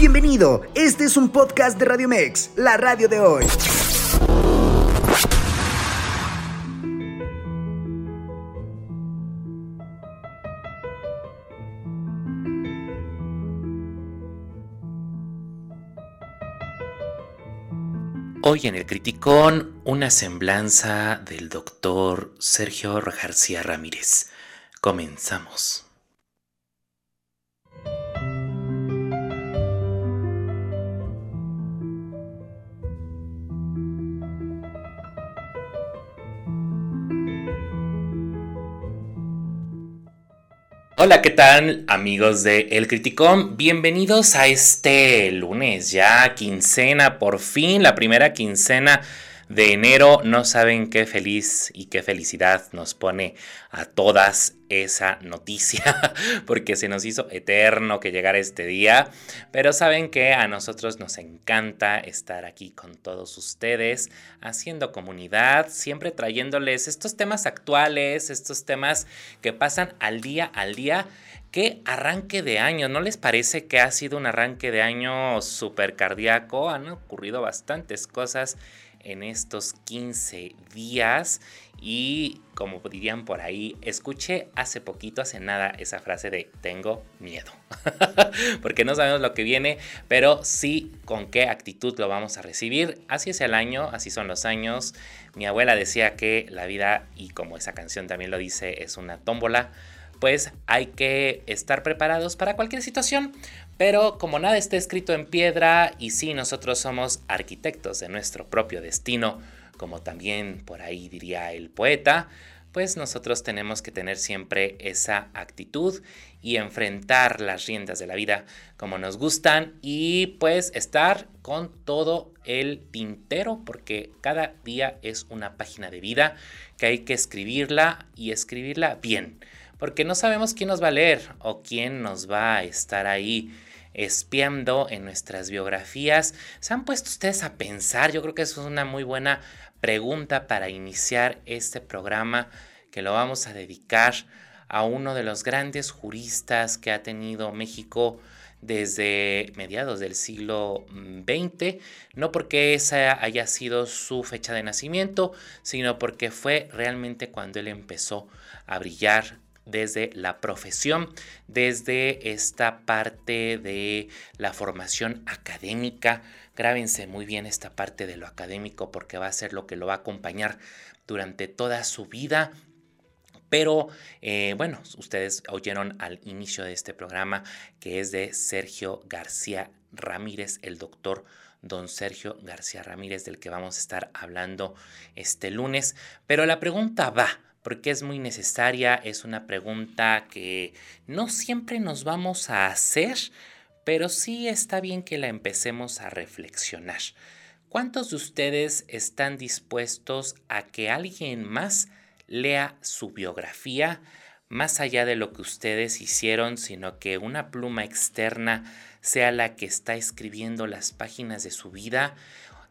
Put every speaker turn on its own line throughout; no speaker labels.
Bienvenido, este es un podcast de Radio Mex, la radio de hoy.
Hoy en el Criticón, una semblanza del doctor Sergio García Ramírez. Comenzamos. Hola, ¿qué tal amigos de El Criticón? Bienvenidos a este lunes, ya quincena, por fin, la primera quincena de enero. No saben qué feliz y qué felicidad nos pone a todas esa noticia, porque se nos hizo eterno que llegara este día. Pero saben que a nosotros nos encanta estar aquí con todos ustedes, haciendo comunidad, siempre trayéndoles estos temas actuales, estos temas que pasan al día al día. Qué arranque de año, ¿no les parece que ha sido un arranque de año súper cardíaco? Han ocurrido bastantes cosas en estos 15 días y como dirían por ahí, escuché hace poquito, hace nada, esa frase de tengo miedo. Porque no sabemos lo que viene, pero sí con qué actitud lo vamos a recibir. Así es el año, así son los años. Mi abuela decía que la vida, y como esa canción también lo dice, es una tómbola. Pues hay que estar preparados para cualquier situación. Pero como nada está escrito en piedra y si nosotros somos arquitectos de nuestro propio destino, como también por ahí diría el poeta, pues nosotros tenemos que tener siempre esa actitud y enfrentar las riendas de la vida como nos gustan y pues estar con todo el tintero porque cada día es una página de vida que hay que escribirla y escribirla bien porque no sabemos quién nos va a leer o quién nos va a estar ahí espiando en nuestras biografías. ¿Se han puesto ustedes a pensar? Yo creo que eso es una muy buena pregunta para iniciar este programa que lo vamos a dedicar a uno de los grandes juristas que ha tenido México desde mediados del siglo XX, no porque esa haya sido su fecha de nacimiento, sino porque fue realmente cuando él empezó a brillar desde la profesión, desde esta parte de la formación académica. Grábense muy bien esta parte de lo académico porque va a ser lo que lo va a acompañar durante toda su vida. Pero eh, bueno, ustedes oyeron al inicio de este programa que es de Sergio García Ramírez, el doctor don Sergio García Ramírez, del que vamos a estar hablando este lunes. Pero la pregunta va, porque es muy necesaria, es una pregunta que no siempre nos vamos a hacer, pero sí está bien que la empecemos a reflexionar. ¿Cuántos de ustedes están dispuestos a que alguien más lea su biografía, más allá de lo que ustedes hicieron, sino que una pluma externa sea la que está escribiendo las páginas de su vida?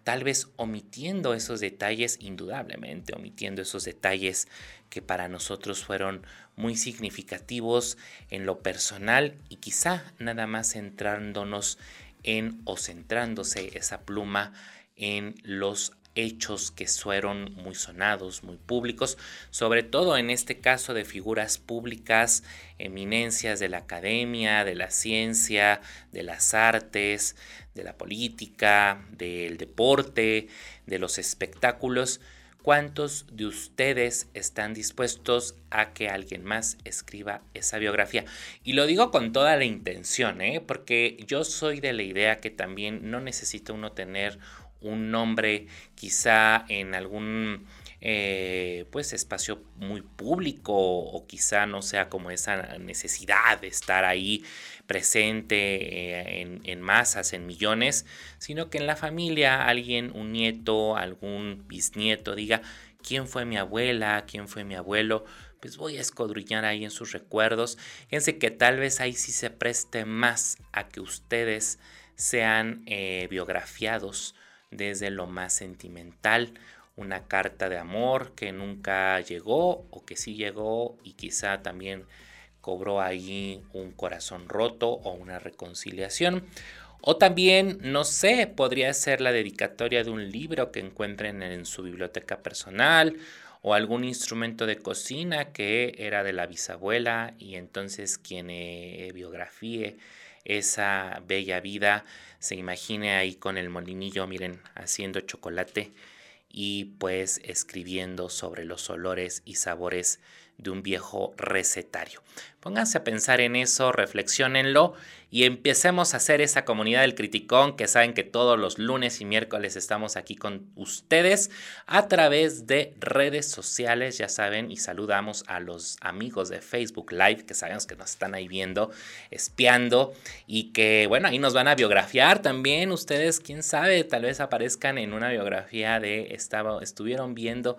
tal vez omitiendo esos detalles, indudablemente omitiendo esos detalles que para nosotros fueron muy significativos en lo personal y quizá nada más centrándonos en o centrándose esa pluma en los hechos que fueron muy sonados, muy públicos, sobre todo en este caso de figuras públicas, eminencias de la academia, de la ciencia, de las artes, de la política, del deporte, de los espectáculos. ¿Cuántos de ustedes están dispuestos a que alguien más escriba esa biografía? Y lo digo con toda la intención, ¿eh? porque yo soy de la idea que también no necesita uno tener un nombre quizá en algún eh, pues espacio muy público o quizá no sea como esa necesidad de estar ahí presente eh, en, masas, en millones, sino que en la familia alguien, un nieto, algún bisnieto diga, ¿quién fue mi abuela? ¿quién fue mi abuelo? Pues voy a escudriñar ahí en sus recuerdos. Fíjense que tal vez ahí sí se preste más a que ustedes sean eh, biografiados desde lo más sentimental, una carta de amor que nunca llegó o que sí llegó y quizá también cobró ahí un corazón roto o una reconciliación. O también, no sé, podría ser la dedicatoria de un libro que encuentren en su biblioteca personal o algún instrumento de cocina que era de la bisabuela y entonces quien eh, biografíe esa bella vida se imagine ahí con el molinillo, miren, haciendo chocolate y pues escribiendo sobre los olores y sabores de un viejo recetario. Pónganse a pensar en eso, reflexionenlo y empecemos a hacer esa comunidad del criticón que saben que todos los lunes y miércoles estamos aquí con ustedes a través de redes sociales, ya saben, y saludamos a los amigos de Facebook Live que sabemos que nos están ahí viendo, espiando y que bueno, ahí nos van a biografiar también ustedes, quién sabe, tal vez aparezcan en una biografía de estaba, estuvieron viendo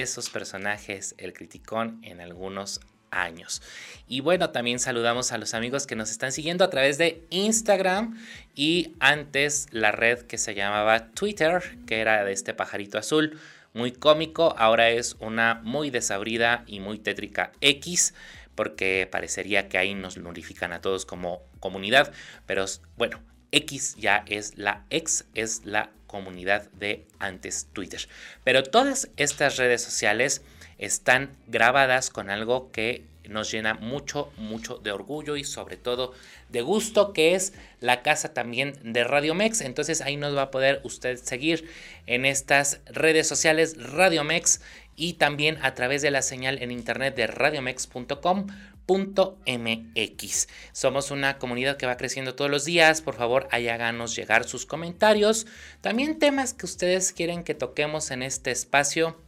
esos personajes, el criticón, en algunos años. Y bueno, también saludamos a los amigos que nos están siguiendo a través de Instagram y antes la red que se llamaba Twitter, que era de este pajarito azul, muy cómico, ahora es una muy desabrida y muy tétrica X, porque parecería que ahí nos glorifican a todos como comunidad, pero bueno, X ya es la ex, es la comunidad de antes Twitter. Pero todas estas redes sociales están grabadas con algo que nos llena mucho, mucho de orgullo y sobre todo de gusto, que es la casa también de Radio Mex. Entonces ahí nos va a poder usted seguir en estas redes sociales Radio Mex y también a través de la señal en internet de radiomex.com .mx. Somos una comunidad que va creciendo todos los días. Por favor, ahí háganos llegar sus comentarios. También temas que ustedes quieren que toquemos en este espacio.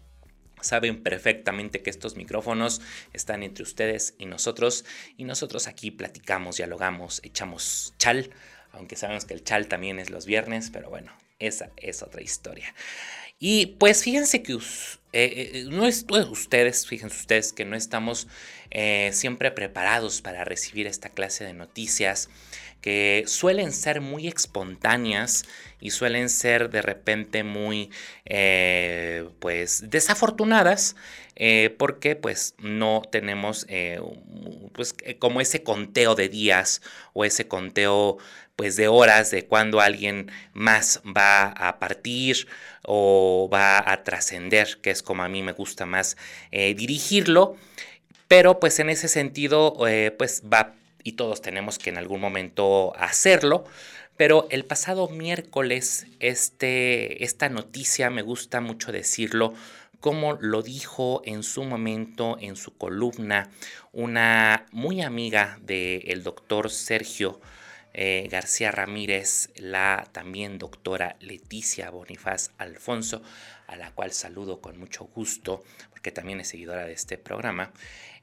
Saben perfectamente que estos micrófonos están entre ustedes y nosotros. Y nosotros aquí platicamos, dialogamos, echamos chal. Aunque sabemos que el chal también es los viernes, pero bueno, esa es otra historia. Y pues fíjense que eh, eh, no es, ustedes, fíjense ustedes que no estamos eh, siempre preparados para recibir esta clase de noticias que suelen ser muy espontáneas y suelen ser de repente muy pues desafortunadas porque pues no tenemos pues como ese conteo de días o ese conteo pues de horas de cuando alguien más va a partir o va a trascender, que es como a mí me gusta más eh, dirigirlo. Pero pues en ese sentido, eh, pues va y todos tenemos que en algún momento hacerlo. Pero el pasado miércoles, este, esta noticia, me gusta mucho decirlo, como lo dijo en su momento en su columna una muy amiga del doctor Sergio eh, García Ramírez, la también doctora Leticia Bonifaz Alfonso, a la cual saludo con mucho gusto, porque también es seguidora de este programa,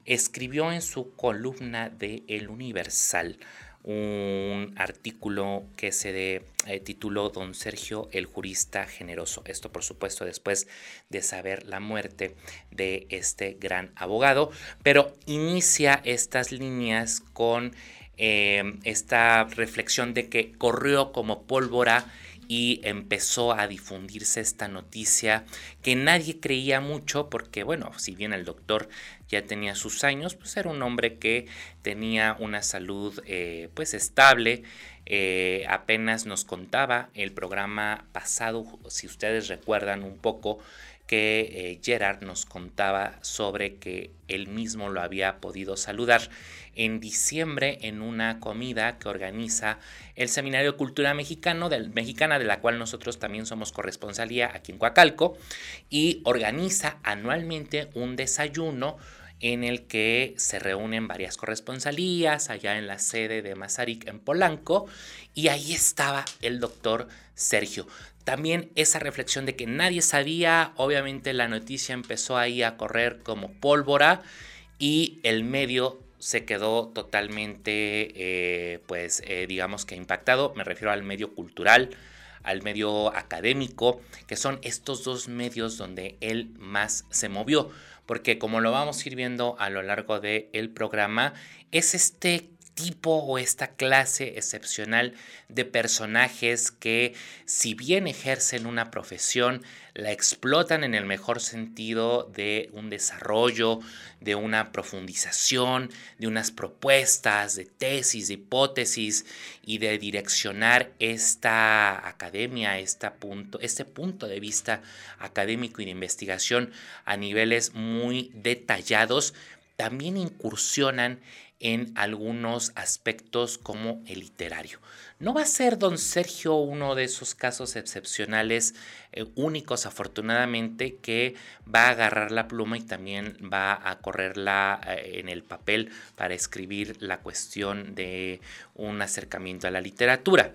escribió en su columna de El Universal un artículo que se eh, tituló Don Sergio el jurista generoso. Esto por supuesto después de saber la muerte de este gran abogado, pero inicia estas líneas con Em, esta reflexión de que corrió como pólvora y empezó a difundirse esta noticia que nadie creía mucho porque bueno, si bien el doctor ya tenía sus años, pues era un hombre que tenía una salud eh, pues estable, eh, apenas nos contaba el programa pasado, si ustedes recuerdan un poco, que eh, Gerard nos contaba sobre que él mismo lo había podido saludar. En diciembre en una comida que organiza el Seminario de Cultura Mexicano del, Mexicana, de la cual nosotros también somos corresponsalía aquí en Coacalco, y organiza anualmente un desayuno en el que se reúnen varias corresponsalías allá en la sede de Mazarik en Polanco, y ahí estaba el doctor Sergio. También esa reflexión de que nadie sabía, obviamente la noticia empezó ahí a correr como pólvora y el medio se quedó totalmente, eh, pues eh, digamos que impactado, me refiero al medio cultural, al medio académico, que son estos dos medios donde él más se movió, porque como lo vamos a ir viendo a lo largo del programa, es este tipo o esta clase excepcional de personajes que si bien ejercen una profesión, la explotan en el mejor sentido de un desarrollo, de una profundización, de unas propuestas, de tesis, de hipótesis y de direccionar esta academia, esta punto, este punto de vista académico y de investigación a niveles muy detallados, también incursionan en algunos aspectos como el literario. No va a ser don Sergio uno de esos casos excepcionales, eh, únicos afortunadamente, que va a agarrar la pluma y también va a correrla eh, en el papel para escribir la cuestión de un acercamiento a la literatura.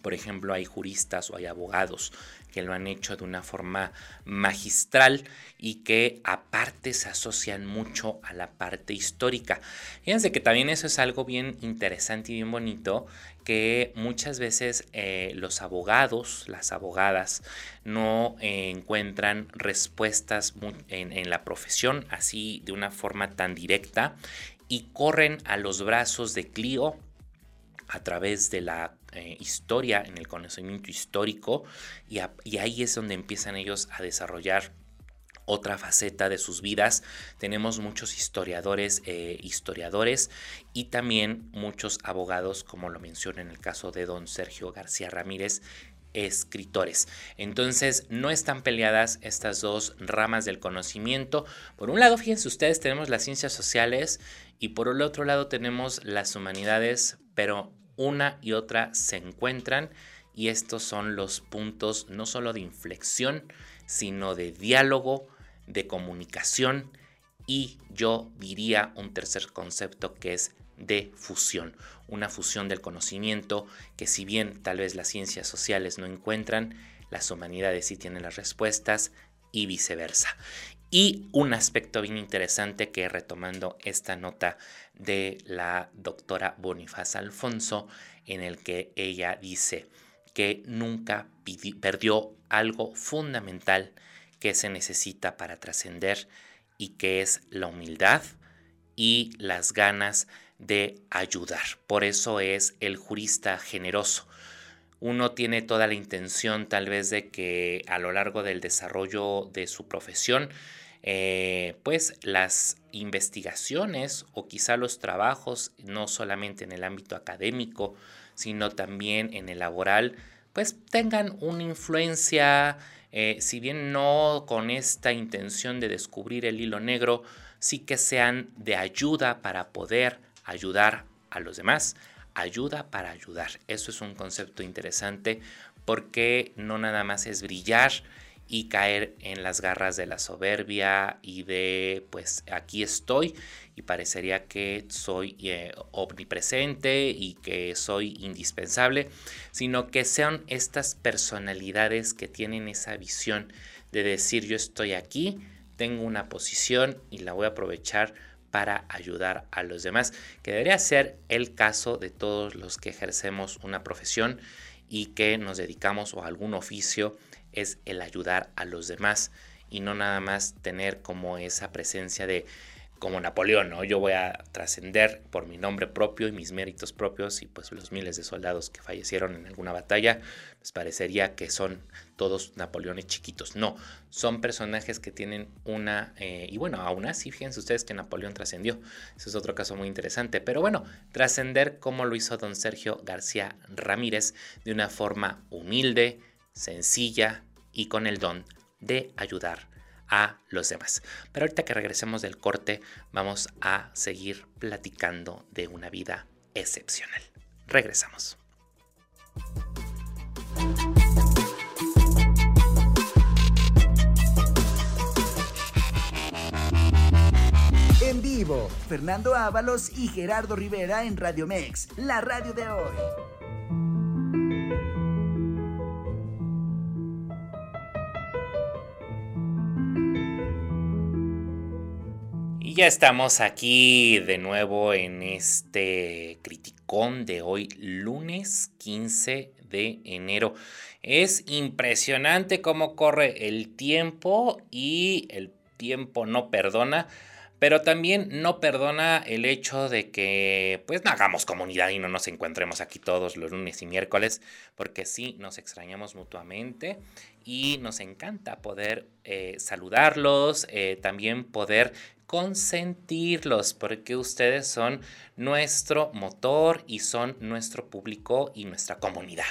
Por ejemplo, hay juristas o hay abogados que lo han hecho de una forma magistral y que aparte se asocian mucho a la parte histórica. Fíjense que también eso es algo bien interesante y bien bonito, que muchas veces eh, los abogados, las abogadas, no eh, encuentran respuestas en, en la profesión así de una forma tan directa y corren a los brazos de Clio a través de la eh, historia, en el conocimiento histórico, y, ahí es donde empiezan ellos a desarrollar otra faceta de sus vidas. Tenemos muchos historiadores, eh, historiadores y también muchos abogados, como lo menciona en el caso de don Sergio García Ramírez, escritores. Entonces, no están peleadas estas dos ramas del conocimiento. Por un lado, fíjense ustedes, tenemos las ciencias sociales y por el otro lado tenemos las humanidades, pero una y otra se encuentran y estos son los puntos no solo de inflexión, sino de diálogo, de comunicación y yo diría un tercer concepto que es de fusión, una fusión del conocimiento que si bien tal vez las ciencias sociales no encuentran, las humanidades sí tienen las respuestas y viceversa. Y un aspecto bien interesante que retomando esta nota de la doctora Bonifaz Alfonso, en el que ella dice que nunca perdió algo fundamental que se necesita para trascender y que es la humildad y las ganas de ayudar. Por eso es el jurista generoso. Uno tiene toda la intención tal vez de que a lo largo del desarrollo de su profesión eh, pues las investigaciones o quizá los trabajos, no solamente en el ámbito académico, sino también en el laboral, pues tengan una influencia, eh, si bien no con esta intención de descubrir el hilo negro, sí que sean de ayuda para poder ayudar a los demás, ayuda para ayudar. Eso es un concepto interesante porque no nada más es brillar, y caer en las garras de la soberbia y de pues aquí estoy y parecería que soy eh, omnipresente y que soy indispensable, sino que sean estas personalidades que tienen esa visión de decir yo estoy aquí, tengo una posición y la voy a aprovechar para ayudar a los demás, que debería ser el caso de todos los que ejercemos una profesión y que nos dedicamos o a algún oficio es el ayudar a los demás y no nada más tener como esa presencia de como Napoleón, ¿no? Yo voy a trascender por mi nombre propio y mis méritos propios y pues los miles de soldados que fallecieron en alguna batalla, pues parecería que son todos Napoleones chiquitos. No, son personajes que tienen una, eh, y bueno, aún así, fíjense ustedes que Napoleón trascendió. Eso es otro caso muy interesante. Pero bueno, trascender como lo hizo don Sergio García Ramírez de una forma humilde, sencilla y con el don de ayudar a los demás. Pero ahorita que regresemos del corte, vamos a seguir platicando de una vida excepcional. Regresamos.
En vivo, Fernando Ábalos y Gerardo Rivera en Radio Mex, la radio de hoy.
Ya estamos aquí de nuevo en este criticón de hoy, lunes 15 de enero. Es impresionante cómo corre el tiempo y el tiempo no perdona, pero también no perdona el hecho de que pues no hagamos comunidad y no nos encontremos aquí todos los lunes y miércoles, porque sí nos extrañamos mutuamente y nos encanta poder eh, saludarlos, eh, también poder consentirlos, porque ustedes son nuestro motor y son nuestro público y nuestra comunidad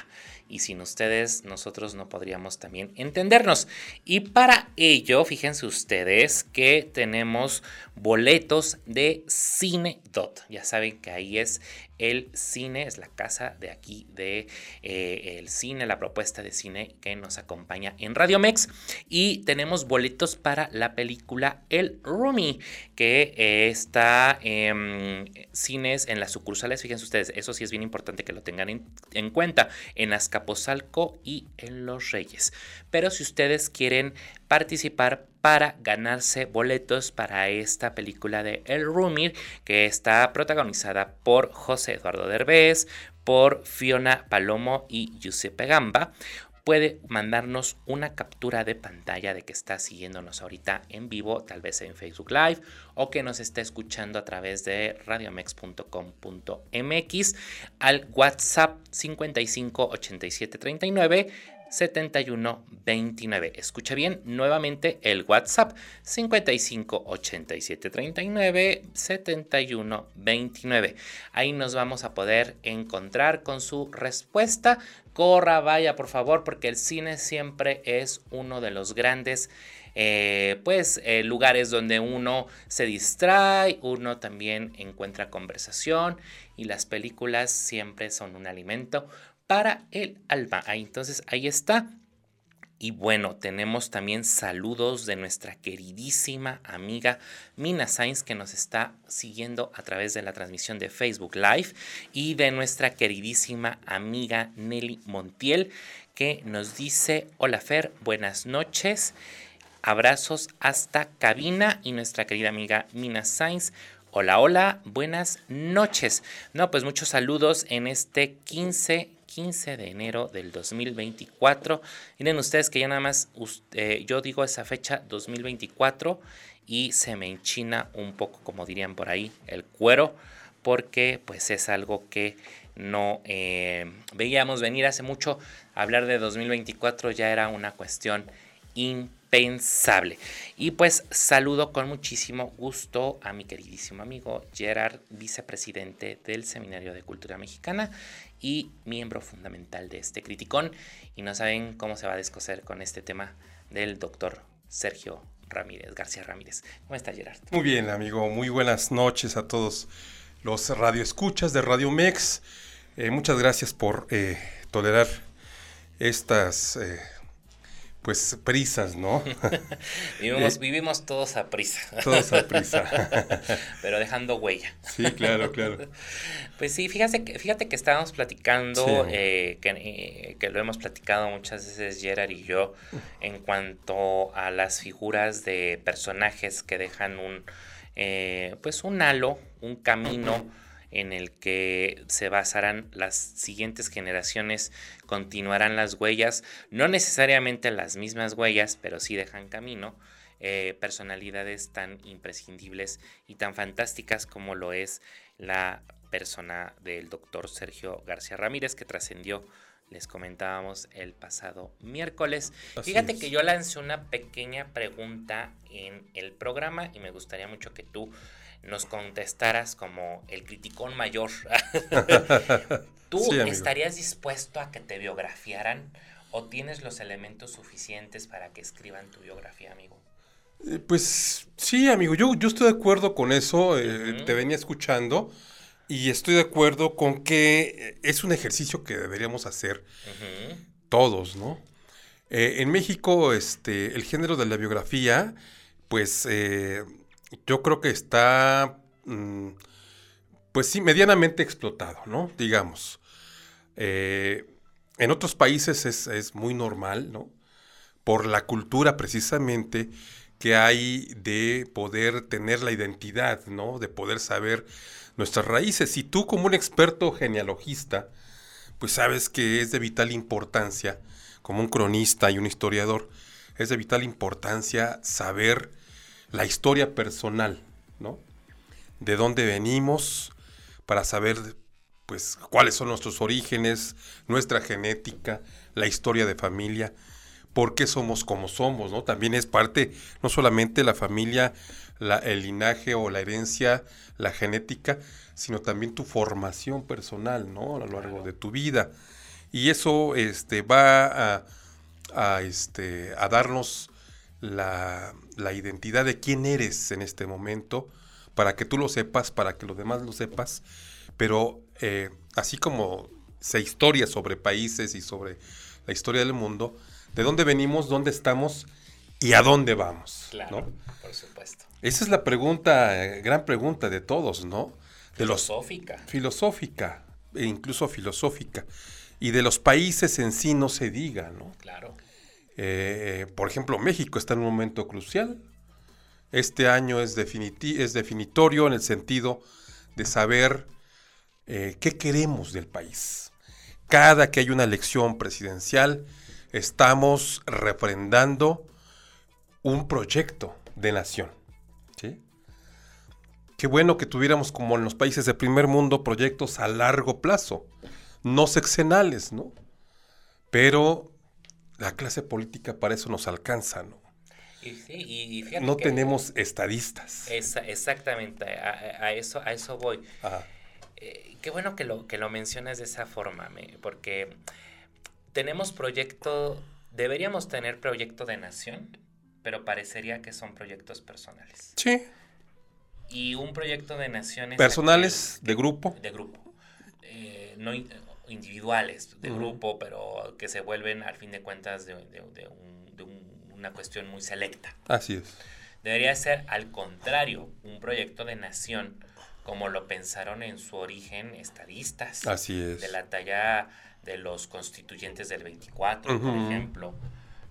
y sin ustedes nosotros no podríamos también entendernos. Y para ello, fíjense ustedes que tenemos boletos de Cine Dot. Ya saben que ahí es el cine, es la casa de aquí de eh, el cine, la propuesta de cine que nos acompaña en Radio Mex. Y tenemos boletos para la película El Rumi, que eh, está en cines en las sucursales. Fíjense ustedes, eso sí es bien importante que lo tengan en, en cuenta. En Azcapotzalco y en Los Reyes. Pero si ustedes quieren participar para ganarse boletos para esta película de El Rumir, que está protagonizada por José Eduardo Derbez, por Fiona Palomo y Giuseppe Gamba. Puede mandarnos una captura de pantalla de que está siguiéndonos ahorita en vivo, tal vez en Facebook Live, o que nos está escuchando a través de radiomex.com.mx al WhatsApp 55 87 39 7129. Escucha bien nuevamente el WhatsApp 55 87 39 71 29. Ahí nos vamos a poder encontrar con su respuesta. Corra, vaya por favor, porque el cine siempre es uno de los grandes eh, pues eh, lugares donde uno se distrae, uno también encuentra conversación y las películas siempre son un alimento para el alma. Ahí, entonces ahí está. Y bueno, tenemos también saludos de nuestra queridísima amiga Mina Sainz que nos está siguiendo a través de la transmisión de Facebook Live y de nuestra queridísima amiga Nelly Montiel que nos dice, hola Fer, buenas noches, abrazos hasta cabina y nuestra querida amiga Mina Sainz. Hola, hola, buenas noches. No, pues muchos saludos en este 15 15 de enero del 2024. Miren ustedes que ya nada más eh, yo digo esa fecha 2024 y se me enchina un poco, como dirían por ahí, el cuero, porque pues es algo que no eh, veíamos venir hace mucho. Hablar de 2024 ya era una cuestión impensable. Y pues saludo con muchísimo gusto a mi queridísimo amigo Gerard, vicepresidente del Seminario de Cultura Mexicana y miembro fundamental de este criticón. Y no saben cómo se va a descoser con este tema del doctor Sergio Ramírez, García Ramírez. ¿Cómo está Gerard?
Muy bien, amigo. Muy buenas noches a todos los radioescuchas de Radio Mex. Eh, muchas gracias por eh, tolerar estas eh, pues prisas, ¿no?
vivimos, vivimos todos a prisa.
Todos a prisa.
Pero dejando huella.
Sí, claro, claro.
Pues sí, fíjate que, fíjate que estábamos platicando, eh, que, eh, que, lo hemos platicado muchas veces Gerard y yo, en cuanto a las figuras de personajes que dejan un, eh, pues un halo, un camino en el que se basarán las siguientes generaciones, continuarán las huellas, no necesariamente las mismas huellas, pero sí dejan camino. Eh, personalidades tan imprescindibles y tan fantásticas como lo es la persona del doctor Sergio García Ramírez que trascendió les comentábamos el pasado miércoles. Fíjate que yo lancé una pequeña pregunta en el programa y me gustaría mucho que tú nos contestaras como el criticón mayor. ¿Tú estarías dispuesto a que te biografiaran o tienes los elementos suficientes para que escriban tu biografía, amigo?
Eh, pues sí, amigo, yo, yo estoy de acuerdo con eso, eh, te venía escuchando y estoy de acuerdo con que es un ejercicio que deberíamos hacer todos, ¿no? Eh, en México, este, el género de la biografía, pues yo creo que está, mm, pues sí, medianamente explotado, ¿no? Digamos. Eh, en otros países es, muy normal, ¿no? Por la cultura precisamente que hay de poder tener la identidad, ¿no? De poder saber nuestras raíces. Y tú como un experto genealogista, pues sabes que es de vital importancia, como un cronista y un historiador, es de vital importancia saber la historia personal ¿no? De dónde venimos, para saber pues cuáles son nuestros orígenes, nuestra genética, la historia de familia, por qué somos como somos, ¿no? También es parte, no solamente la familia, el linaje o la herencia, la genética, sino también tu formación personal, ¿no? A lo largo de tu vida. Y eso este, va a, este, a darnos la, la identidad de quién eres en este momento, para que tú lo sepas, para que los demás lo sepas, pero eh, así como se historia sobre países y sobre la historia del mundo, de dónde venimos, dónde estamos y a dónde vamos.
Claro, por supuesto.
Esa es la pregunta, eh, gran pregunta de todos, ¿no?
De filosófica.
filosófica, e incluso filosófica. Y de los países en sí no se diga, ¿no?
Claro.
Eh, por ejemplo, México está en un momento crucial. Este año es, es definitorio en el sentido de saber eh, qué queremos del país. Cada que hay una elección presidencial, estamos refrendando un proyecto de nación. Qué bueno que tuviéramos, como en los países de primer mundo, proyectos a largo plazo, no sexenales, ¿no? Pero la clase política para eso nos alcanza, ¿no? no tenemos estadistas.
exactamente, a, eso, a eso voy. Eh, qué bueno que lo, que lo mencionas de esa forma, porque tenemos proyecto, deberíamos tener proyecto de nación, pero parecería que son proyectos personales.
Sí.
Y un proyecto de naciones...
Personales, de grupo.
De grupo. Eh, no individuales, de grupo, pero que se vuelven al fin de cuentas de, una cuestión muy selecta.
Así es.
Debería ser al contrario, un proyecto de nación como lo pensaron en su origen estadistas.
Así es.
De la talla de los constituyentes del 24, por ejemplo,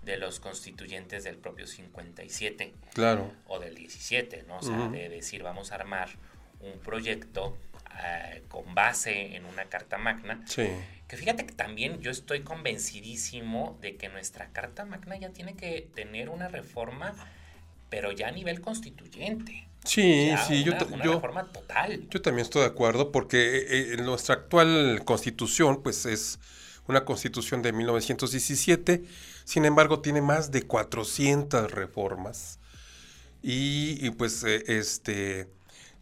de los constituyentes del propio 57.
Claro.
O del 17, ¿no? O sea, de decir, vamos a armar un proyecto eh, con base en una carta magna.
Sí.
Que fíjate que también yo estoy convencidísimo de que nuestra carta magna ya tiene que tener una reforma, pero ya a nivel constituyente.
Sí, sí,
yo, yo, total.
yo también estoy de acuerdo porque eh, eh, nuestra actual constitución pues es una constitución de 1917, sin embargo tiene más de 400 reformas y, pues eh, este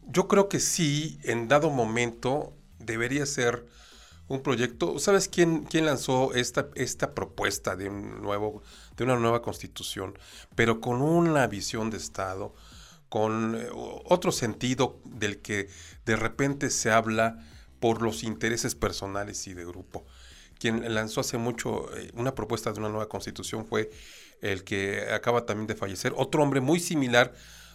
yo creo que sí en dado momento debería ser un proyecto. ¿Sabes quién, quién lanzó esta, esta propuesta de un nuevo de una nueva constitución, pero con una visión de Estado? con eh, otro sentido del que de repente se habla por los intereses personales y de grupo. Quien lanzó hace mucho eh, una propuesta de una nueva constitución fue el que acaba también de fallecer, otro hombre muy similar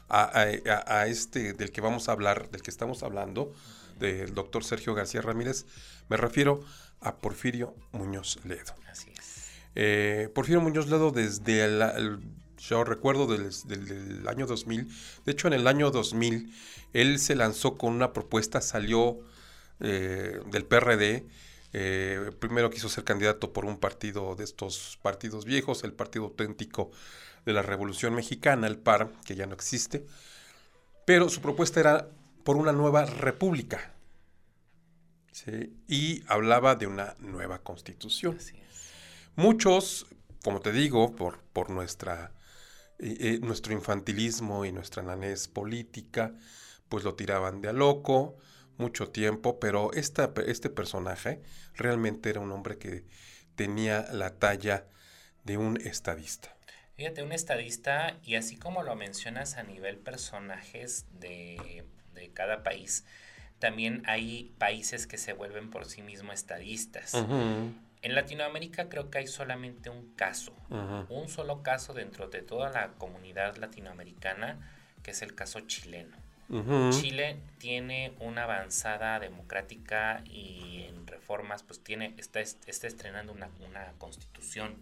a, este del que vamos a hablar, del que estamos hablando, del doctor Sergio García Ramírez, me refiero a Porfirio Muñoz Ledo.
Así es.
Eh, Porfirio Muñoz Ledo desde el yo recuerdo del, año 2000, de hecho en el año 2000 él se lanzó con una propuesta, salió eh, del PRD, eh, primero quiso ser candidato por un partido de estos partidos viejos, el Partido Auténtico de la Revolución Mexicana, el PAR, que ya no existe, pero su propuesta era por una nueva república. Y hablaba de una nueva constitución. Muchos, como te digo, por, por nuestra nuestro infantilismo y nuestra nanés política, pues lo tiraban de a loco mucho tiempo, pero esta, este personaje realmente era un hombre que tenía la talla de un estadista.
Fíjate, un estadista, y así como lo mencionas a nivel personajes de, de cada país, también hay países que se vuelven por sí mismos estadistas. En Latinoamérica creo que hay solamente un caso, un solo caso dentro de toda la comunidad latinoamericana, que es el caso chileno. Chile tiene una avanzada democrática y en reformas, pues tiene, está, está estrenando una, constitución.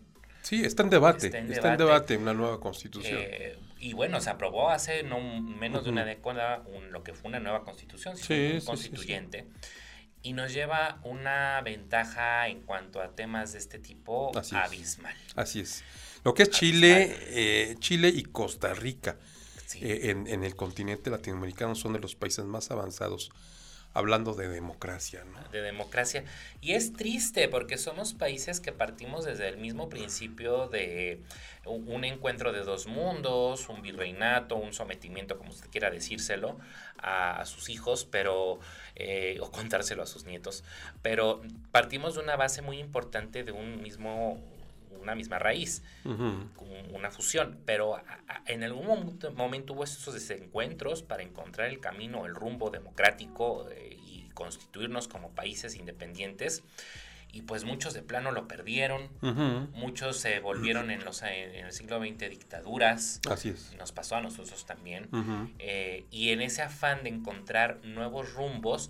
Sí, está en debate, está en, debate. una nueva constitución.
Eh, y bueno, se aprobó hace no menos de una década lo que fue una nueva constitución, sí, un constituyente y nos lleva una ventaja en cuanto a temas de este tipo abismal.
Así es. Lo que es Chile, eh, Chile y Costa Rica. eh, en, en, el continente latinoamericano son de los países más avanzados hablando de democracia, ¿no?
De democracia. Y es triste porque somos países que partimos desde el mismo principio de un encuentro de dos mundos, un virreinato, un sometimiento, como usted quiera decírselo, a, sus hijos, pero, eh, o contárselo a sus nietos. Pero partimos de una base muy importante de un mismo una misma raíz, una fusión, pero en algún momento, hubo esos desencuentros para encontrar el camino, el rumbo democrático eh, y constituirnos como países independientes. Y pues muchos de plano lo perdieron, muchos se volvieron en, los, en, el siglo XX dictaduras.
Así es.
Nos pasó a nosotros también. Eh, y en ese afán de encontrar nuevos rumbos,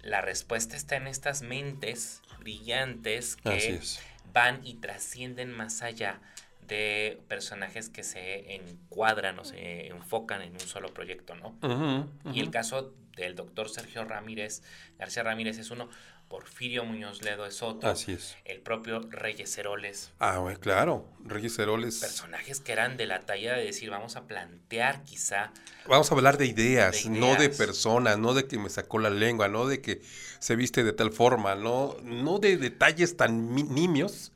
la respuesta está en estas mentes brillantes que van y trascienden más allá de personajes que se encuadran o se enfocan en un solo proyecto, ¿no? Y el caso del doctor Sergio Ramírez, García Ramírez es uno, Porfirio Muñoz Ledo es otro.
Así es.
El propio Reyes Heroles.
Ah, bueno, claro, Reyes Heroles.
Personajes que eran de la talla de decir, vamos a plantear quizá.
Vamos a hablar de ideas, no de personas, no de que me sacó la lengua, no de que se viste de tal forma, no, no de detalles tan nimios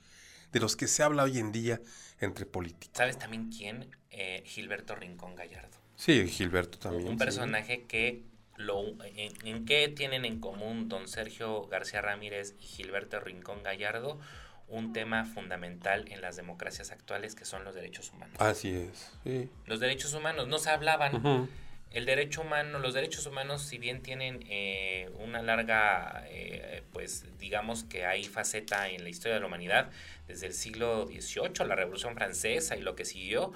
de los que se habla hoy en día entre políticos.
¿Sabes también quién? Eh, Gilberto Rincón Gallardo.
Sí, Gilberto también.
Un personaje que lo, en, qué tienen en común don Sergio García Ramírez y Gilberto Rincón Gallardo? Un tema fundamental en las democracias actuales que son los derechos humanos.
Así es. Sí.
Los derechos humanos no se hablaban el derecho humano, los derechos humanos, si bien tienen eh, una larga, eh, pues digamos que hay faceta en la historia de la humanidad, desde el siglo XVIII, la Revolución Francesa y lo que siguió,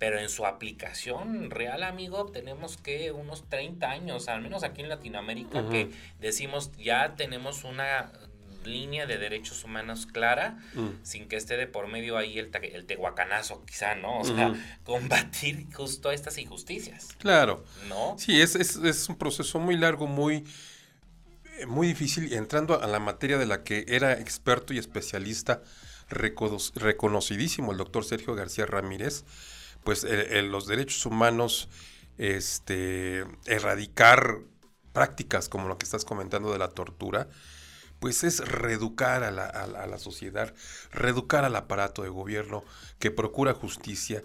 pero en su aplicación real, amigo, tenemos que unos 30 años, al menos aquí en Latinoamérica, que decimos ya tenemos una línea de derechos humanos clara, mm. sin que esté de por medio ahí el, el tehuacanazo, quizá, ¿no? O sea, combatir justo estas injusticias.
Claro.
¿No?
Sí, es, es, es un proceso muy largo, muy, eh, muy difícil, y entrando a la materia de la que era experto y especialista, reconocidísimo el doctor Sergio García Ramírez, pues los derechos humanos, este, erradicar prácticas como lo que estás comentando de la tortura, pues es reeducar a la, a, la, sociedad, reeducar al aparato de gobierno que procura justicia.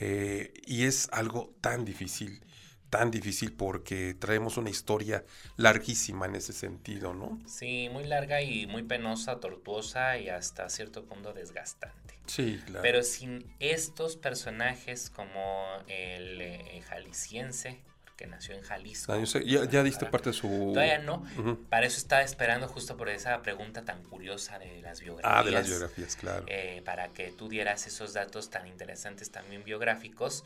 Eh, y es algo tan difícil, tan difícil porque traemos una historia larguísima en ese sentido, ¿no?
Sí, muy larga y muy penosa, tortuosa y hasta cierto punto desgastante.
Sí, claro.
Pero sin estos personajes como el eh, jalisciense, que nació en Jalisco.
Ah, ya, diste parte de su...
Todavía no. Para eso estaba esperando justo por esa pregunta tan curiosa de las biografías.
Ah, de las biografías, claro.
Eh, para que tú dieras esos datos tan interesantes también biográficos.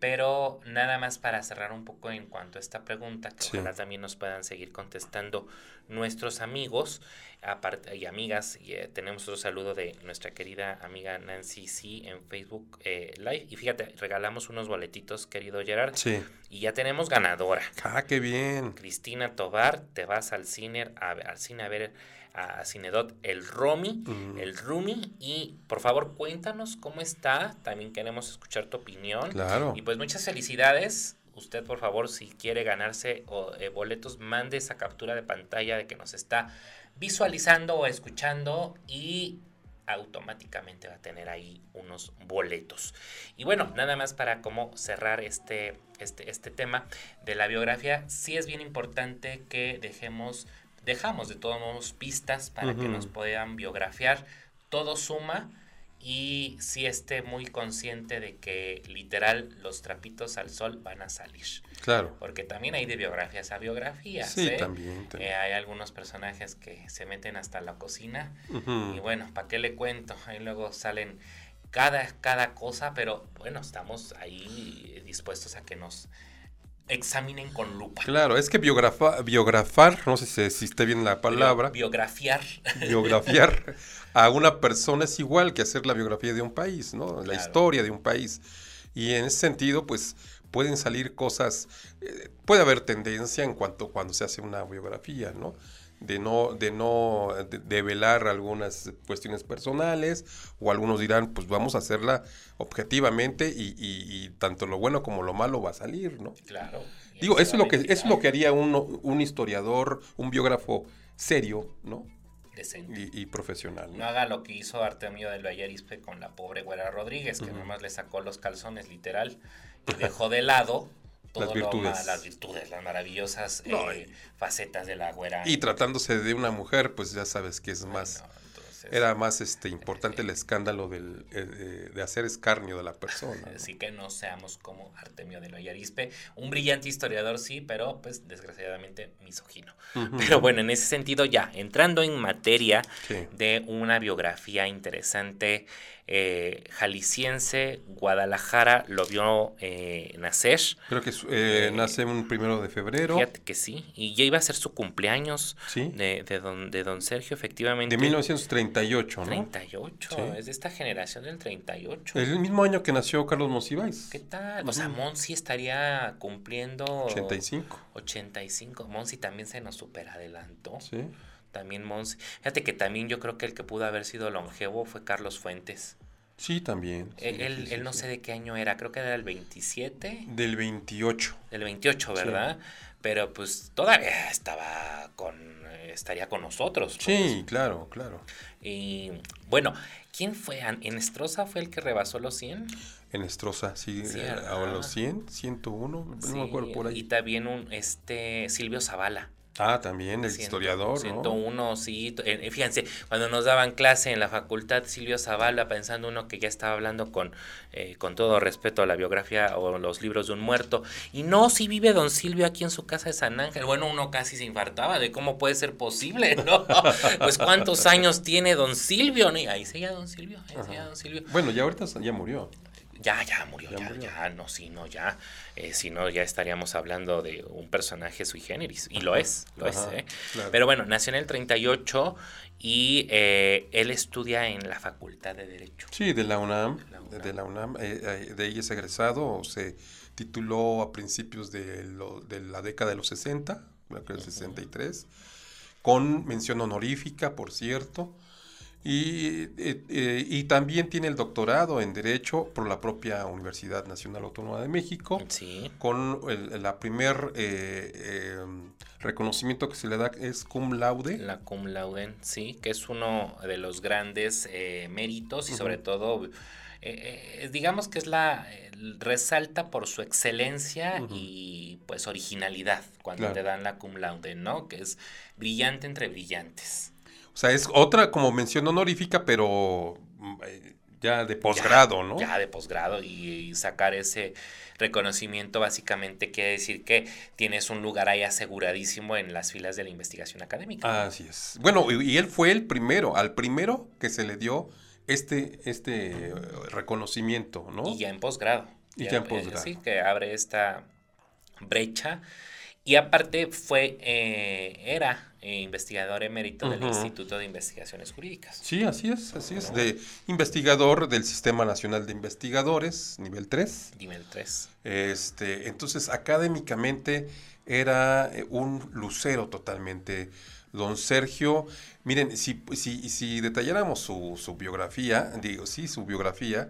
Pero nada más para cerrar un poco en cuanto a esta pregunta, que ojalá también nos puedan seguir contestando nuestros amigos aparte, y amigas. Y, eh, tenemos otro saludo de nuestra querida amiga Nancy C en Facebook eh, Live. Y fíjate, regalamos unos boletitos, querido Gerard.
Sí.
Y ya tenemos ganadora.
Ah, qué bien.
Cristina Tobar, te vas al cine a, al cine a ver a Cinedot el Romy, el Rumi. Y por favor, cuéntanos cómo está. También queremos escuchar tu opinión.
Claro.
Y pues muchas felicidades. Usted, por favor, si quiere ganarse eh, boletos, mande esa captura de pantalla de que nos está visualizando o escuchando y automáticamente va a tener ahí unos boletos. Y bueno, nada más para cómo cerrar este, este, este tema de la biografía, sí es bien importante que dejemos dejamos de todos modos pistas para que nos puedan biografiar. Todo suma y sí esté muy consciente de que literal los trapitos al sol van a salir.
Claro.
Porque también hay de biografías a biografías.
Sí,
¿eh?
también.
Eh, hay algunos personajes que se meten hasta la cocina y bueno, ¿para qué le cuento? Ahí luego salen cada, cada cosa, pero bueno, estamos ahí dispuestos a que nos examinen con lupa.
Claro, es que biografar, no sé si, esté bien la palabra.
Biografiar.
Biografiar a una persona es igual que hacer la biografía de un país, ¿no? La historia de un país. Y en ese sentido, pues pueden salir cosas, eh, puede haber tendencia en cuanto cuando se hace una biografía, ¿no? De no, de no develar algunas cuestiones personales, o algunos dirán, pues vamos a hacerla objetivamente y, tanto lo bueno como lo malo va a salir, ¿no?
Claro.
Digo, eso es lo que, eso es lo que haría un, un historiador, un biógrafo serio, ¿no? Y, profesional.
¿no? haga lo que hizo Artemio del Vallarispe con la pobre Güera Rodríguez, que nomás le sacó los calzones, literal, y dejó de lado las virtudes. las virtudes, las maravillosas eh, facetas de la güera.
Y tratándose de una mujer, pues ya sabes que es más era más este importante el escándalo del, eh, eh, de hacer escarnio de la persona.
Así que no seamos como Artemio de Loyarispe, un brillante historiador sí, pero pues desgraciadamente misógino. Pero bueno, en ese sentido ya, entrando en materia de una biografía interesante eh, jalisciense, Guadalajara lo vio eh, nacer.
Creo que eh, nace un primero de febrero.
Fíjate que sí, y ya iba a ser su cumpleaños de, de, don, de don Sergio, efectivamente.
De 1938,
¿no? 38, es de esta generación del 38.
Es el mismo año que nació Carlos Monsiváis.
¿Qué tal? O sea, Monsi estaría cumpliendo...
85.
85. Monsi también se nos superadelantó. Sí. También Monsi. Fíjate que también yo creo que el que pudo haber sido longevo fue Carlos Fuentes.
Sí, también.
él, él, no sé de qué año era, creo que era el 27.
Del 28.
Del 28, ¿verdad? Pero pues todavía estaba con, estaría con nosotros.
Sí, pues. claro, claro.
Y bueno, ¿quién fue? ¿Enestrosa fue el que rebasó los 100?
Enestrosa, sí, sí eh, a los 100, 101, no me acuerdo por ahí.
Y también un, este, Silvio Zavala.
Ah, también el historiador,
101, sí. Eh, fíjense, cuando nos daban clase en la facultad Silvio Zavala, pensando uno que ya estaba hablando con, eh, con todo respeto a la biografía o los libros de un muerto. Y no, si vive don Silvio aquí en su casa de San Ángel. Bueno, uno casi se infartaba de cómo puede ser posible, ¿no? pues cuántos años tiene don Silvio, Y ahí seguía don Silvio, ahí seguía don Silvio.
Bueno, ya ahorita ya murió.
Ya, ya murió, ya, ya, no, sí, no, ya. Eh, si no, ya estaríamos hablando de un personaje sui generis. Y lo es, lo es. ¿eh? Pero bueno, nació en el 38 y eh, él estudia en la Facultad de Derecho.
Sí, de la UNAM. De la UNAM. de ella es egresado, se tituló a principios de, de la década de los 60, creo que el 63, con mención honorífica, por cierto. Y, eh, eh, y, también tiene el doctorado en Derecho por la propia Universidad Nacional Autónoma de México, con el, la primer eh, em, reconocimiento que se le da es cum laude.
La cum laude, sí, que es uno de los grandes méritos y sobre todo, digamos que es la, resalta por su excelencia y pues originalidad cuando te dan la cum laude, ¿no? Que es brillante entre brillantes.
O sea, es otra como mención honorífica, pero mm, eh, ya de posgrado, ¿no?
Ya de posgrado y, sacar ese reconocimiento básicamente quiere decir que tienes un lugar ahí aseguradísimo en las filas de la investigación académica.
Así es. Bueno, y, él fue el primero, al primero que se le dio este, este reconocimiento, ¿no?
Y ya en posgrado.
Y ya, en posgrado.
Sí, que abre esta brecha. Y aparte fue, eh, era eh, investigador emérito del Instituto de Investigaciones Jurídicas.
Sí, así es, así es, de investigador del Sistema Nacional de Investigadores, nivel 3.
Nivel 3.
Este, entonces, académicamente era eh, un lucero totalmente. Don Sergio, miren, si, si, si detalláramos su, su, biografía, digo, sí, su biografía,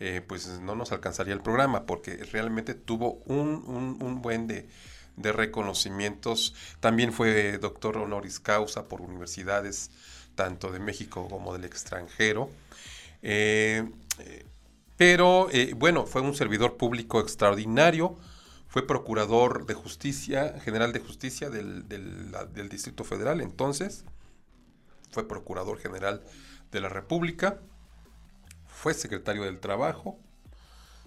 eh, pues no nos alcanzaría el programa, porque realmente tuvo un, un, un buen de de reconocimientos. También fue doctor honoris causa por universidades tanto de México como del extranjero. Eh, pero eh, bueno, fue un servidor público extraordinario, fue procurador de justicia, general de justicia del, del, Distrito Federal entonces, fue procurador general de la República, fue secretario del Trabajo,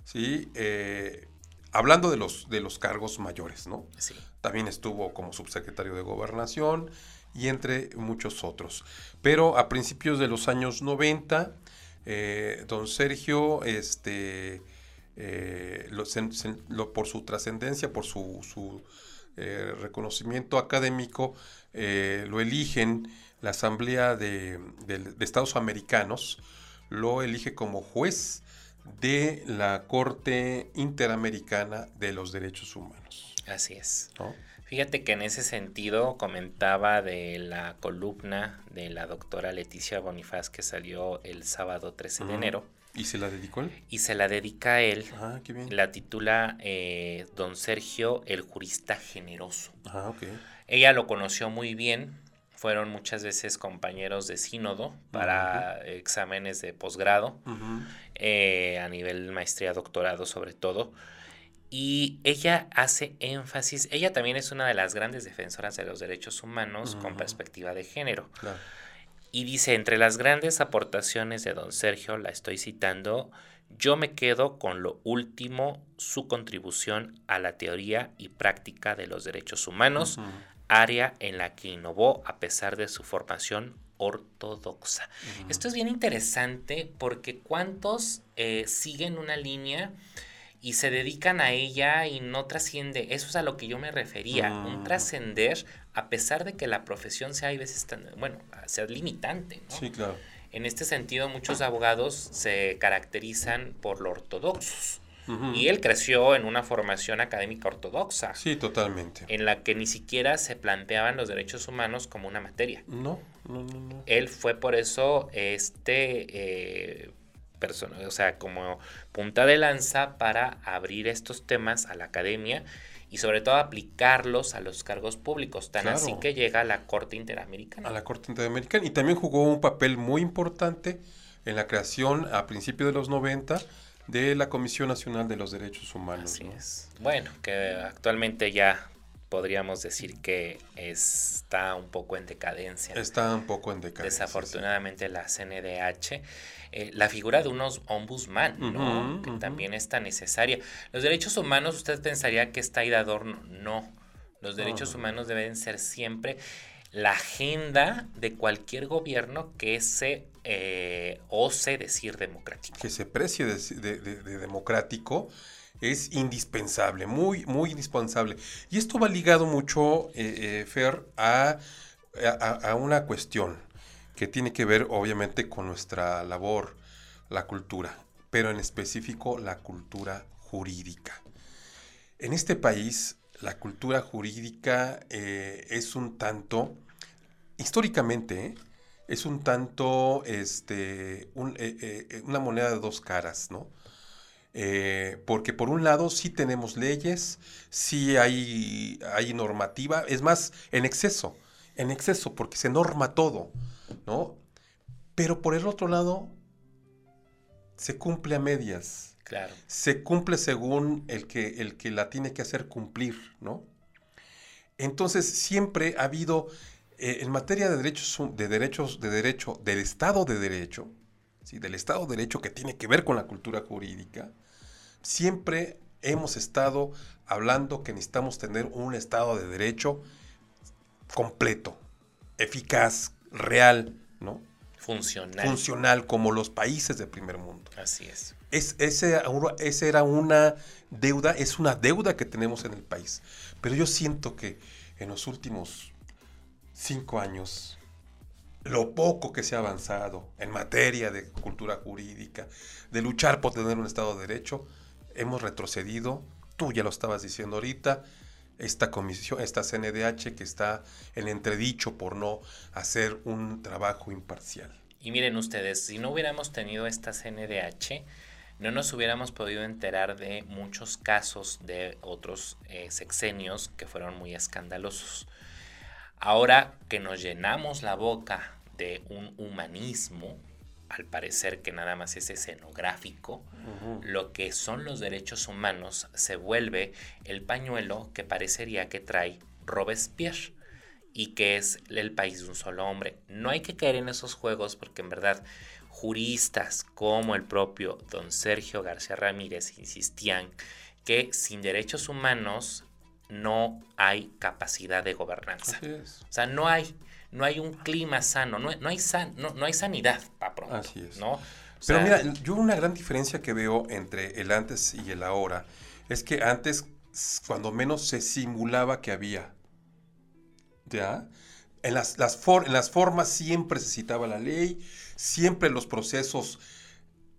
¿sí? Eh, hablando de los, de los cargos mayores, ¿no?
Sí.
También estuvo como subsecretario de Gobernación y entre muchos otros. Pero a principios de los años 90, eh, don Sergio, este, eh, lo, por su trascendencia, por su, su eh, reconocimiento académico, lo eligen la Asamblea de, de Estados Americanos, lo elige como juez de la Corte Interamericana de los Derechos Humanos.
Así es. Fíjate que en ese sentido comentaba de la columna de la doctora Leticia Bonifaz que salió el sábado 13 de enero.
¿Y se la dedicó él?
Y se la dedica a él.
Ah, qué bien.
La titula eh, Don Sergio, el jurista generoso.
Ah, ok.
Ella lo conoció muy bien, fueron muchas veces compañeros de sínodo para exámenes de posgrado, eh, a nivel maestría, doctorado sobre todo. Y ella hace énfasis, ella también es una de las grandes defensoras de los derechos humanos con perspectiva de género. Y dice, entre las grandes aportaciones de don Sergio, la estoy citando, yo me quedo con lo último, su contribución a la teoría y práctica de los derechos humanos, área en la que innovó a pesar de su formación ortodoxa. Esto es bien interesante porque cuántos eh, siguen una línea y se dedican a ella y no trasciende. Eso es a lo que yo me refería, un trascender a pesar de que la profesión sea, hay veces, tan, bueno, sea limitante. ¿no?
Sí, claro.
En este sentido, muchos abogados se caracterizan por lo ortodoxos. Y él creció en una formación académica ortodoxa.
Sí, totalmente.
En la que ni siquiera se planteaban los derechos humanos como una materia.
No, no, no. no.
Él fue por eso este eh, persona, o sea, como punta de lanza para abrir estos temas a la academia y sobre todo aplicarlos a los cargos públicos, tan así que llega a la Corte Interamericana.
A la Corte Interamericana y también jugó un papel muy importante en la creación a principios de los 90 de la Comisión Nacional de los Derechos Humanos.
Así es. Bueno, que actualmente ya podríamos decir que está un poco en decadencia.
Está un poco en decadencia.
Desafortunadamente la CNDH, eh, la figura de unos ombudsman, ¿no? que también está necesaria. Los derechos humanos, usted pensaría que está ahí de adorno. No, los derechos humanos deben ser siempre la agenda de cualquier gobierno que se eh, ose decir democrático.
Que se precie de, democrático es indispensable, muy, muy indispensable. Y esto va ligado mucho, eh, eh, Fer, a, a, una cuestión que tiene que ver obviamente con nuestra labor, la cultura, pero en específico la cultura jurídica. En este país, la cultura jurídica es un tanto, históricamente, es un tanto este, eh, eh, una moneda de dos caras, ¿no? Eh, porque por un lado sí tenemos leyes, sí hay, hay normativa, es más, en exceso, en exceso, porque se norma todo, ¿no? Pero por el otro lado, se cumple a medias.
Claro.
Se cumple según el que, el que la tiene que hacer cumplir, ¿no? Entonces siempre ha habido eh, en materia de derechos, de derechos, de derecho, del Estado de Derecho, ¿sí? del Estado de Derecho que tiene que ver con la cultura jurídica, siempre hemos estado hablando que necesitamos tener un Estado de Derecho completo, eficaz, real, ¿no?
Funcional.
Funcional, como los países del primer mundo.
Así es.
es ese, ese era una deuda, es una deuda que tenemos en el país. Pero yo siento que en los últimos cinco años, lo poco que se ha avanzado en materia de cultura jurídica, de luchar por tener un Estado de Derecho, hemos retrocedido. Tú ya lo estabas diciendo ahorita, esta comisión, esta CNDH que está en entredicho por no hacer un trabajo imparcial.
Y miren ustedes, si no hubiéramos tenido esta CNDH, no nos hubiéramos podido enterar de muchos casos de otros eh, sexenios que fueron muy escandalosos. Ahora que nos llenamos la boca de un humanismo, al parecer que nada más es escenográfico, lo que son los derechos humanos se vuelve el pañuelo que parecería que trae Robespierre y que es el país de un solo hombre. No hay que caer en esos juegos porque en verdad juristas como el propio don Sergio García Ramírez insistían que sin derechos humanos no hay capacidad de gobernanza. O sea, no hay, no hay un clima sano, no, hay, san, no, hay sanidad para pronto. Así es. ¿no?
Pero mira, yo una gran diferencia que veo entre el antes y el ahora es que antes, cuando menos se simulaba que había. ¿Ya? En las, las, en las formas siempre se citaba la ley, siempre los procesos,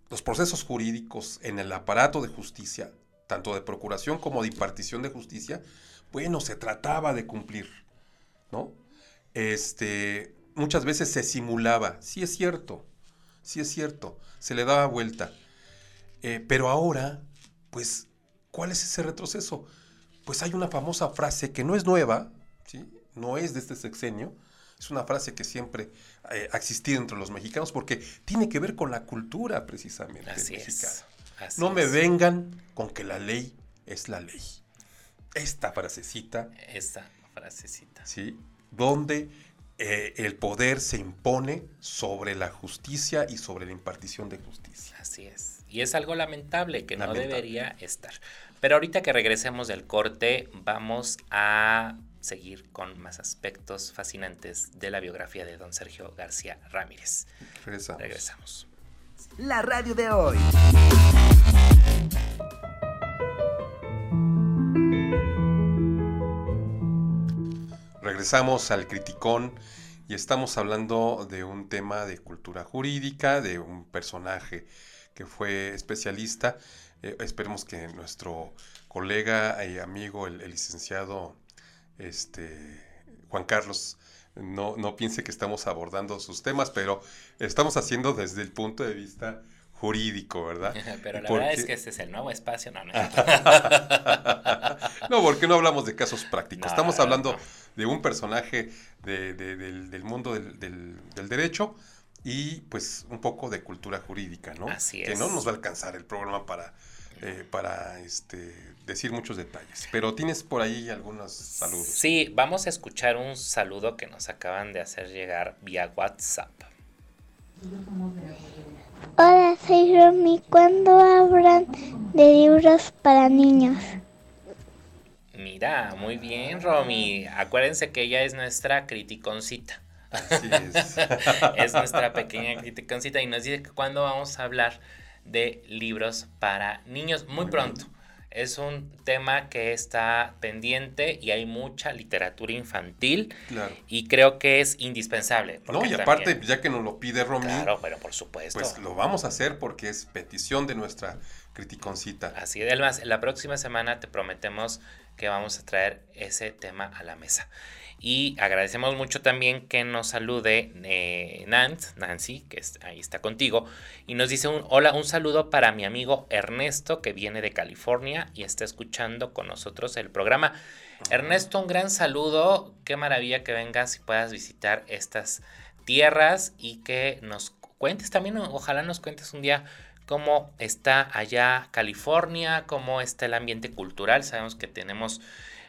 los procesos jurídicos en el aparato de justicia tanto de procuración como de impartición de justicia, bueno, se trataba de cumplir, ¿no? Este, muchas veces se simulaba, sí es cierto, sí es cierto, se le daba vuelta. Eh, pero ahora, pues, ¿cuál es ese retroceso? Pues hay una famosa frase que no es nueva, ¿sí? no es de este sexenio, es una frase que siempre eh, ha existido entre los mexicanos porque tiene que ver con la cultura precisamente
Así
mexicana.
es.
No me vengan con que la ley es la ley. Esta frasecita,
Esta frasecita.
¿sí? Donde eh, el poder se impone sobre la justicia y sobre la impartición de justicia.
Así es. Y es algo lamentable que
Lamentable.
no debería estar. Pero ahorita que regresemos del corte, vamos a seguir con más aspectos fascinantes de la biografía de don Sergio García Ramírez.
Regresamos.
Regresamos.
La radio de hoy.
Regresamos al criticón y estamos hablando de un tema de cultura jurídica, de un personaje que fue especialista. Eh, esperemos que nuestro colega y amigo, el, el licenciado este, Juan Carlos, no, no piense que estamos abordando sus temas, pero estamos haciendo desde el punto de vista jurídico, ¿verdad?
Pero la
Porque-
verdad es que este es el nuevo espacio. No, no.
no, porque no hablamos de casos prácticos.
No,
Estamos hablando
no.
de un personaje de- de- del, del mundo del, del- del derecho y pues un poco de cultura jurídica, ¿no?
Así
Que
es.
no nos va a alcanzar el programa para, eh, para este, decir muchos detalles. Pero tienes por ahí algunos saludos.
Sí, vamos a escuchar un saludo que nos acaban de hacer llegar vía WhatsApp.
Hola, soy Romy. ¿Cuándo hablan de libros para niños?
Mira, muy bien, Romy. Acuérdense que ella es nuestra criticoncita.
Así es.
es nuestra pequeña criticoncita y nos dice que cuando vamos a hablar de libros para niños muy pronto. Es un tema que está pendiente y hay mucha literatura infantil
claro.
y creo que es indispensable.
No, y aparte,
también-
ya que nos lo pide Romy,
claro, pero por supuesto.
pues lo vamos a hacer porque es petición de nuestra criticoncita.
Así es, además, la próxima semana te prometemos que vamos a traer ese tema a la mesa. Y agradecemos mucho también que nos salude eh, Nance, Nancy, que es- ahí está contigo, y nos dice un hola, un saludo para mi amigo Ernesto, que viene de California y está escuchando con nosotros el programa. Ernesto, un gran saludo, qué maravilla que vengas y puedas visitar estas tierras y que nos cuentes también, ojalá nos cuentes un día cómo está allá California, cómo está el ambiente cultural. Sabemos que tenemos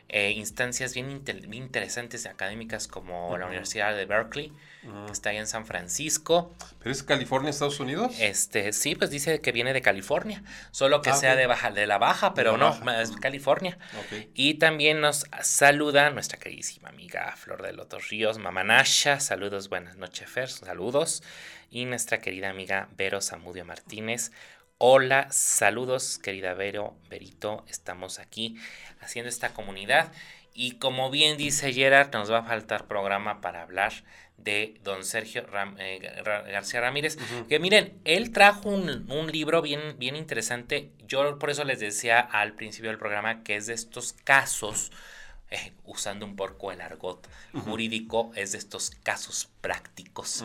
eh, instancias bien, inter- bien interesantes académicas como la. Universidad de Berkeley,
Ujú.
que está allá en San Francisco.
¿Pero es California, Estados Unidos?
Este, sí, pues dice que viene de California, solo que
Ah,
sea de baja, de la baja, pero
la
no,
baja.
es California.
Ok.
Y también nos saluda nuestra queridísima amiga Flor de Lotos Ríos, Mamá Nasha. Saludos, buenas noches, Fer. Saludos. Y nuestra querida amiga Vero Zamudio Martínez. Hola, saludos, querida Vero, Verito. Estamos aquí haciendo esta comunidad. Y como bien dice Gerard, nos va a faltar programa para hablar de don Sergio Ram- eh, Gar- García Ramírez. Que miren, él trajo un, un libro bien, bien interesante. Yo por eso les decía al principio del programa que es de estos casos, eh, usando un poco el argot jurídico, es de estos casos prácticos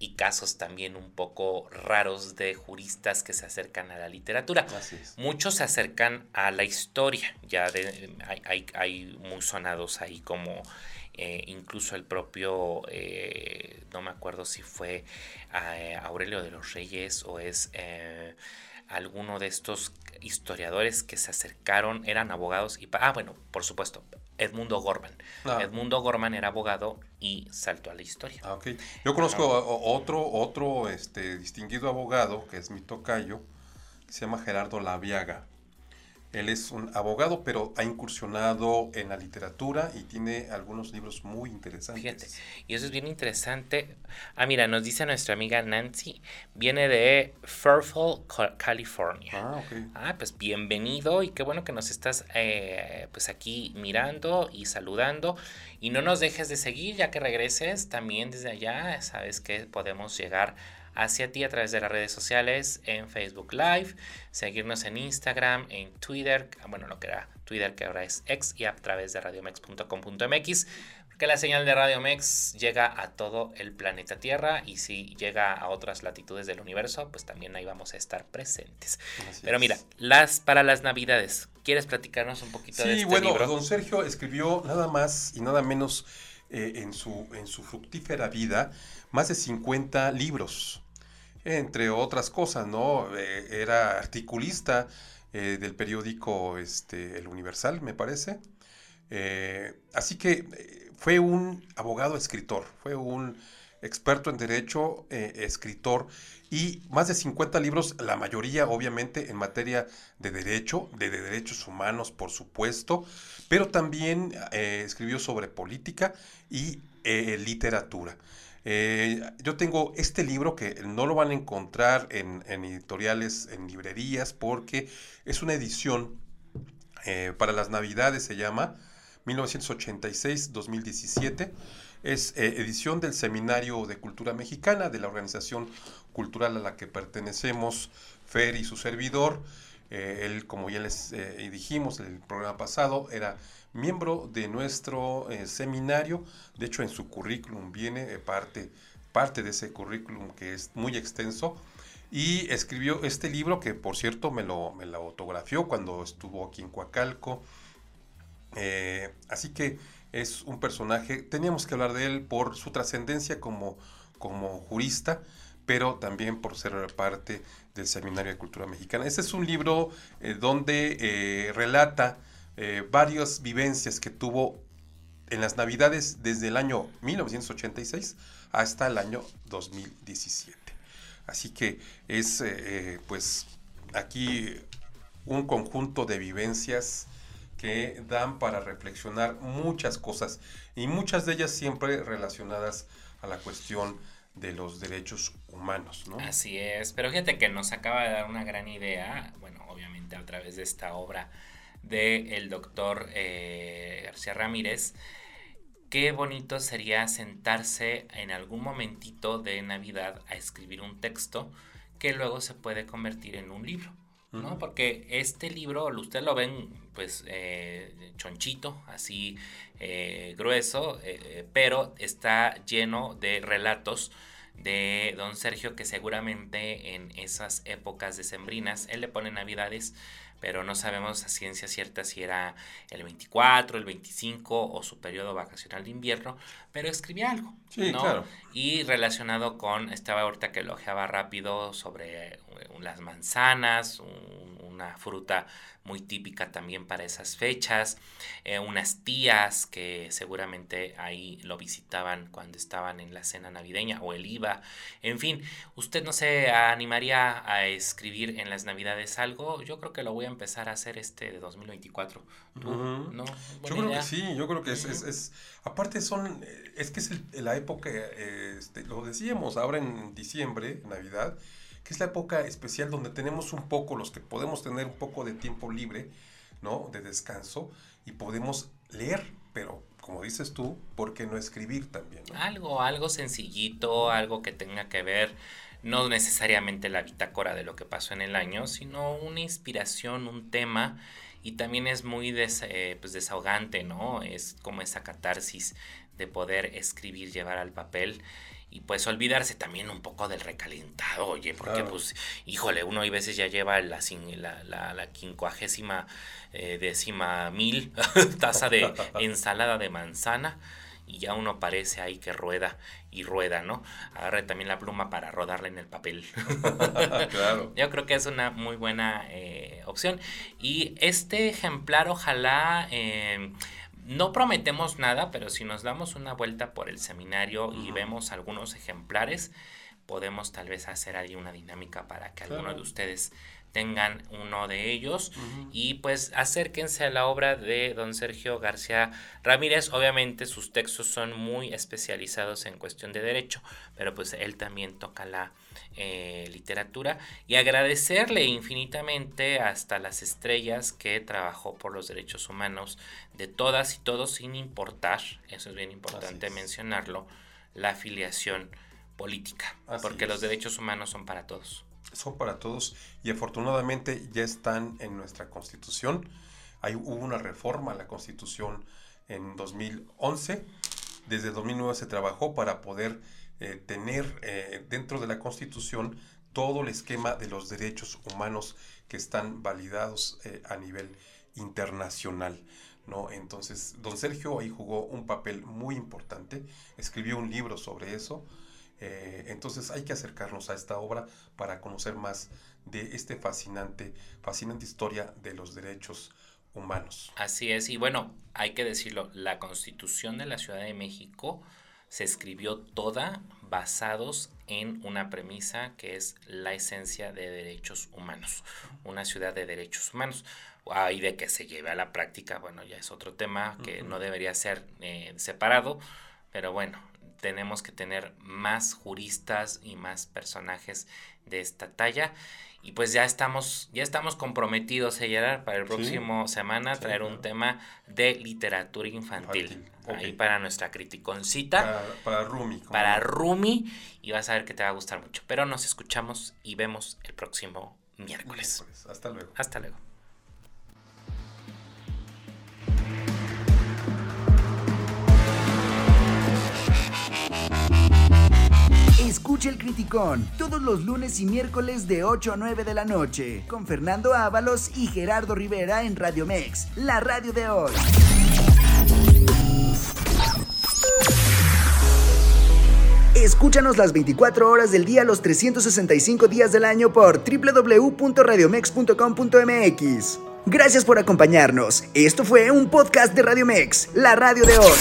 y casos también un poco raros de juristas que se acercan a la literatura. Muchos se acercan a la historia, ya de, hay, hay, hay muy sonados ahí como eh, incluso el propio, eh, no me acuerdo si fue Aurelio de los Reyes o es alguno de estos historiadores que se acercaron, eran abogados y... Ah, bueno, por supuesto, Edmundo Gorman.
Ah.
Edmundo Gorman era abogado y saltó a la historia.
Ah, ok. Yo conozco a- a otro, otro este, distinguido abogado, que es mi tocayo, que se llama Gerardo Laviaga. Él es un abogado, pero ha incursionado en la literatura y tiene algunos libros muy interesantes.
Fíjate, y eso es bien interesante. Ah, mira, nos dice nuestra amiga Nancy, viene de Fairfield, Ca- California.
Ah, ok.
Ah, pues bienvenido y qué bueno que nos estás eh, pues aquí mirando y saludando. Y no nos dejes de seguir ya que regreses también desde allá. Sabes que podemos llegar hacia ti a través de las redes sociales, en Facebook Live, seguirnos en Instagram, en Twitter, bueno, lo que era Twitter que ahora es X y a través de radiomex.com.mx porque la señal de Radio Mex llega a todo el planeta Tierra y si llega a otras latitudes del universo, pues también ahí vamos a estar presentes. Pero mira, las para las Navidades, ¿quieres platicarnos un poquito de este
bueno, don Sergio escribió nada más y nada menos eh, en, su, en su fructífera vida más de 50 libros, entre otras cosas, ¿no? Eh, era articulista eh, del periódico este, El Universal, me parece. así que fue un abogado escritor, fue un experto en derecho, eh, escritor, y más de 50 libros, la mayoría obviamente en materia de derecho, de, derechos humanos por supuesto, pero también eh, escribió sobre política y eh, yo tengo este libro que no lo van a encontrar en, editoriales, en librerías, porque es una edición para las navidades, se llama, 1986-2017. Es eh, edición del Seminario de Cultura Mexicana de la organización cultural a la que pertenecemos, Fer y su servidor. Eh, él, como ya les eh, dijimos en el programa pasado, era miembro de nuestro seminario. De hecho, en su currículum viene parte, parte de ese currículum que es muy extenso. Y escribió este libro que, por cierto, me lo, me lo autografió cuando estuvo aquí en Coacalco eh, así que es un personaje, teníamos que hablar de él por su trascendencia como, como jurista, pero también por ser parte del Seminario de Cultura Mexicana. Este es un libro eh, donde eh, relata varias vivencias que tuvo en las Navidades desde el año 1986 hasta el año 2017. Así que es pues aquí un conjunto de vivencias que dan para reflexionar muchas cosas y muchas de ellas siempre relacionadas a la cuestión de los derechos humanos, ¿no?
Así es, pero fíjate que nos acaba de dar una gran idea, bueno, obviamente a través de esta obra del el doctor eh, García Ramírez, qué bonito sería sentarse en algún momentito de Navidad a escribir un texto que luego se puede convertir en un libro. ¿no? Porque este libro, usted lo ven pues eh, chonchito, así eh, grueso, eh, pero está lleno de relatos de don Sergio que seguramente en esas épocas decembrinas, él le pone navidades, pero no sabemos a ciencia cierta si era el 24, el 25 o su periodo vacacional de invierno, pero escribía algo.
Sí, claro.
Y relacionado con, estaba ahorita que elogiaba rápido sobre las manzanas, una fruta muy típica también para esas fechas, eh, unas tías que seguramente ahí lo visitaban cuando estaban en la cena navideña o el IVA, en fin, ¿usted no se animaría a escribir en las navidades algo? Yo creo que lo voy a empezar a hacer este de 2024.
¿No? Yo creo que sí, yo creo que es, es, aparte son, es que es la época, este, lo decíamos ahora en diciembre, Navidad, que es la época especial donde tenemos un poco, los que podemos tener un poco de tiempo libre, ¿no? De descanso y podemos leer, pero como dices tú, ¿por qué no escribir también?
Algo, algo sencillito, algo que tenga que ver, no necesariamente la bitácora de lo que pasó en el año, sino una inspiración, un tema y también es muy eh, pues desahogante, ¿no? Es como esa catarsis de poder escribir, llevar al papel y pues olvidarse también un poco del recalentado, oye, porque pues, híjole, uno hay veces ya lleva la, la, la, quincuagésima eh, décima mil taza de ensalada de manzana y ya uno parece ahí que rueda y rueda, ¿no? Agarre también la pluma para rodarla en el papel. claro. Yo creo que es una muy buena eh, opción. Y este ejemplar, ojalá... Eh, no prometemos nada, pero si nos damos una vuelta por el seminario y vemos algunos ejemplares, podemos tal vez hacer ahí una dinámica para que alguno de ustedes tengan uno de ellos. Y pues acérquense a la obra de don Sergio García Ramírez. Obviamente sus textos son muy especializados en cuestión de derecho, pero pues él también toca la eh, literatura y agradecerle infinitamente hasta las estrellas que trabajó por los derechos humanos de todas y todos sin importar, eso es bien importante mencionarlo, la afiliación política, porque los derechos humanos son para todos.
Son para todos y afortunadamente ya están en nuestra constitución. Hay, hubo una reforma a la constitución en 2011. Desde 2009 se trabajó para poder eh, tener eh, dentro de la constitución todo el esquema de los derechos humanos que están validados eh, a nivel internacional. ¿no? Entonces, don Sergio ahí jugó un papel muy importante, escribió un libro sobre eso. Entonces hay que acercarnos a esta obra para conocer más de este fascinante, fascinante historia de los derechos humanos.
Así es, y bueno, hay que decirlo, la constitución de la Ciudad de México se escribió toda basados en una premisa que es la esencia de derechos humanos, una ciudad de derechos humanos. Ahí de que se lleve a la práctica, bueno, ya es otro tema que no debería ser eh, separado, pero bueno, tenemos que tener más juristas y más personajes de esta talla. Y pues ya estamos, ya estamos comprometidos, Gerard, para el próximo semana traer un tema de literatura infantil. Ahí para nuestra criticoncita.
Para, para Rumi.
Para Rumi. Y vas a ver que te va a gustar mucho. Pero nos escuchamos y vemos el próximo miércoles. miércoles.
Hasta luego.
Hasta luego.
Escucha el Criticón todos los lunes y miércoles de 8 a 9 de la noche con Fernando Ábalos y Gerardo Rivera en Radio Mex, la radio de hoy. Escúchanos las 24 horas del día, los 365 días del año por www.radiomex.com.mx. Gracias por acompañarnos. Esto fue un podcast de Radio Mex, la radio de hoy.